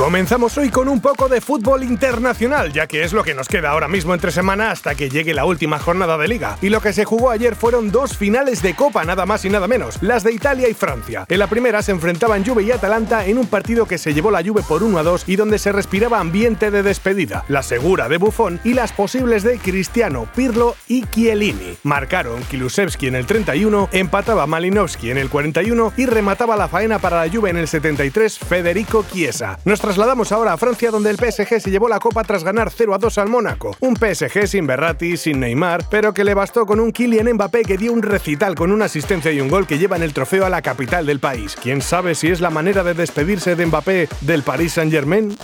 Comenzamos hoy con un poco de fútbol internacional, ya que es lo que nos queda ahora mismo entre semana hasta que llegue la última jornada de liga. Y lo que se jugó ayer fueron dos finales de Copa, nada más y nada menos, las de Italia y Francia. En la primera se enfrentaban Juve y Atalanta en un partido que se llevó la Juve por 1 a 2 y donde se respiraba ambiente de despedida, la segura de Buffon y las posibles de Cristiano, Pirlo y Chiellini. Marcaron Kilusevski en el 31, empataba Malinowski en el 41 y remataba la faena para la Juve en el 73 Federico Chiesa trasladamos ahora a Francia donde el PSG se llevó la copa tras ganar 0 a 2 al Mónaco. Un PSG sin Berratti, sin Neymar, pero que le bastó con un Kylian Mbappé que dio un recital con una asistencia y un gol que llevan el trofeo a la capital del país. ¿Quién sabe si es la manera de despedirse de Mbappé del Paris Saint-Germain?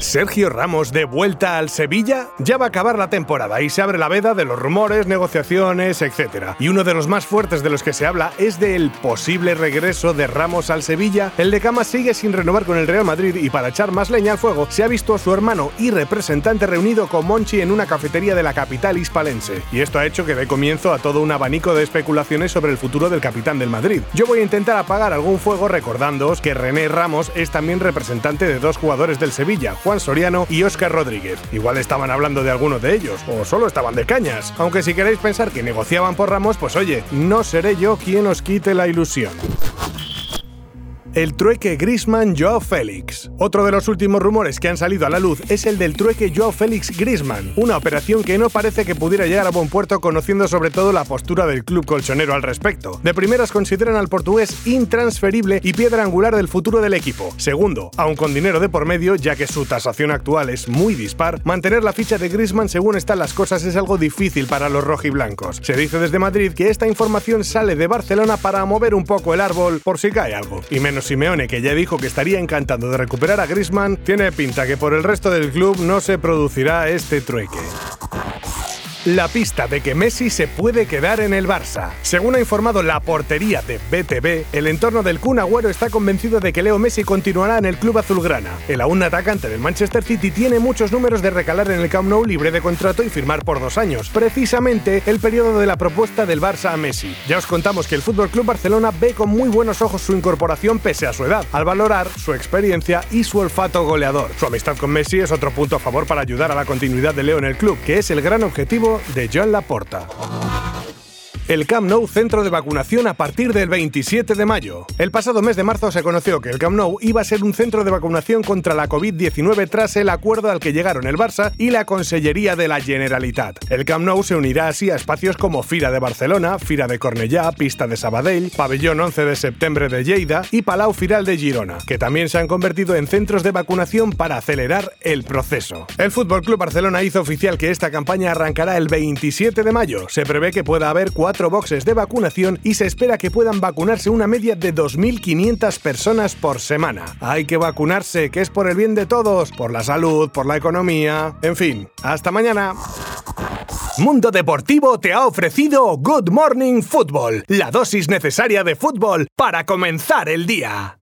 Sergio Ramos de vuelta al Sevilla. Ya va a acabar la temporada y se abre la veda de los rumores, negociaciones, etc. Y uno de los más fuertes de los que se habla es del posible regreso de Ramos al Sevilla. El de Cama sigue sin renovar con el Real Madrid y para echar más leña al fuego se ha visto a su hermano y representante reunido con Monchi en una cafetería de la capital hispalense. Y esto ha hecho que dé comienzo a todo un abanico de especulaciones sobre el futuro del capitán del Madrid. Yo voy a intentar apagar algún fuego recordándoos que René Ramos es también representante de dos jugadores del Sevilla, Juan Soriano y Óscar Rodríguez. Igual estaban hablando de alguno de ellos, o solo estaban de cañas. Aunque si queréis pensar que negociaban por Ramos, pues oye, no seré yo quien os quite la ilusión el trueque Grisman-Joao Félix. Otro de los últimos rumores que han salido a la luz es el del trueque Joao Félix-Grisman, una operación que no parece que pudiera llegar a buen puerto conociendo sobre todo la postura del club colchonero al respecto. De primeras consideran al portugués intransferible y piedra angular del futuro del equipo. Segundo, aun con dinero de por medio, ya que su tasación actual es muy dispar, mantener la ficha de Grisman según están las cosas es algo difícil para los rojiblancos. Se dice desde Madrid que esta información sale de Barcelona para mover un poco el árbol por si cae algo, y menos Simeone, que ya dijo que estaría encantado de recuperar a Griezmann, tiene pinta que por el resto del club no se producirá este trueque la pista de que Messi se puede quedar en el Barça. Según ha informado la portería de BTV, el entorno del Kun Agüero está convencido de que Leo Messi continuará en el club azulgrana. El aún atacante del Manchester City tiene muchos números de recalar en el Camp Nou libre de contrato y firmar por dos años, precisamente el periodo de la propuesta del Barça a Messi. Ya os contamos que el Fútbol Club Barcelona ve con muy buenos ojos su incorporación pese a su edad, al valorar su experiencia y su olfato goleador. Su amistad con Messi es otro punto a favor para ayudar a la continuidad de Leo en el club, que es el gran objetivo de Joan Laporta el Camp Nou centro de vacunación a partir del 27 de mayo. El pasado mes de marzo se conoció que el Camp Nou iba a ser un centro de vacunación contra la COVID-19 tras el acuerdo al que llegaron el Barça y la Consellería de la Generalitat. El Camp Nou se unirá así a espacios como Fira de Barcelona, Fira de Cornellá, Pista de Sabadell, Pabellón 11 de septiembre de Lleida y Palau Firal de Girona, que también se han convertido en centros de vacunación para acelerar el proceso. El Fútbol Club Barcelona hizo oficial que esta campaña arrancará el 27 de mayo. Se prevé que pueda haber boxes de vacunación y se espera que puedan vacunarse una media de 2.500 personas por semana. Hay que vacunarse, que es por el bien de todos, por la salud, por la economía. En fin, hasta mañana. Mundo Deportivo te ha ofrecido Good Morning Football, la dosis necesaria de fútbol para comenzar el día.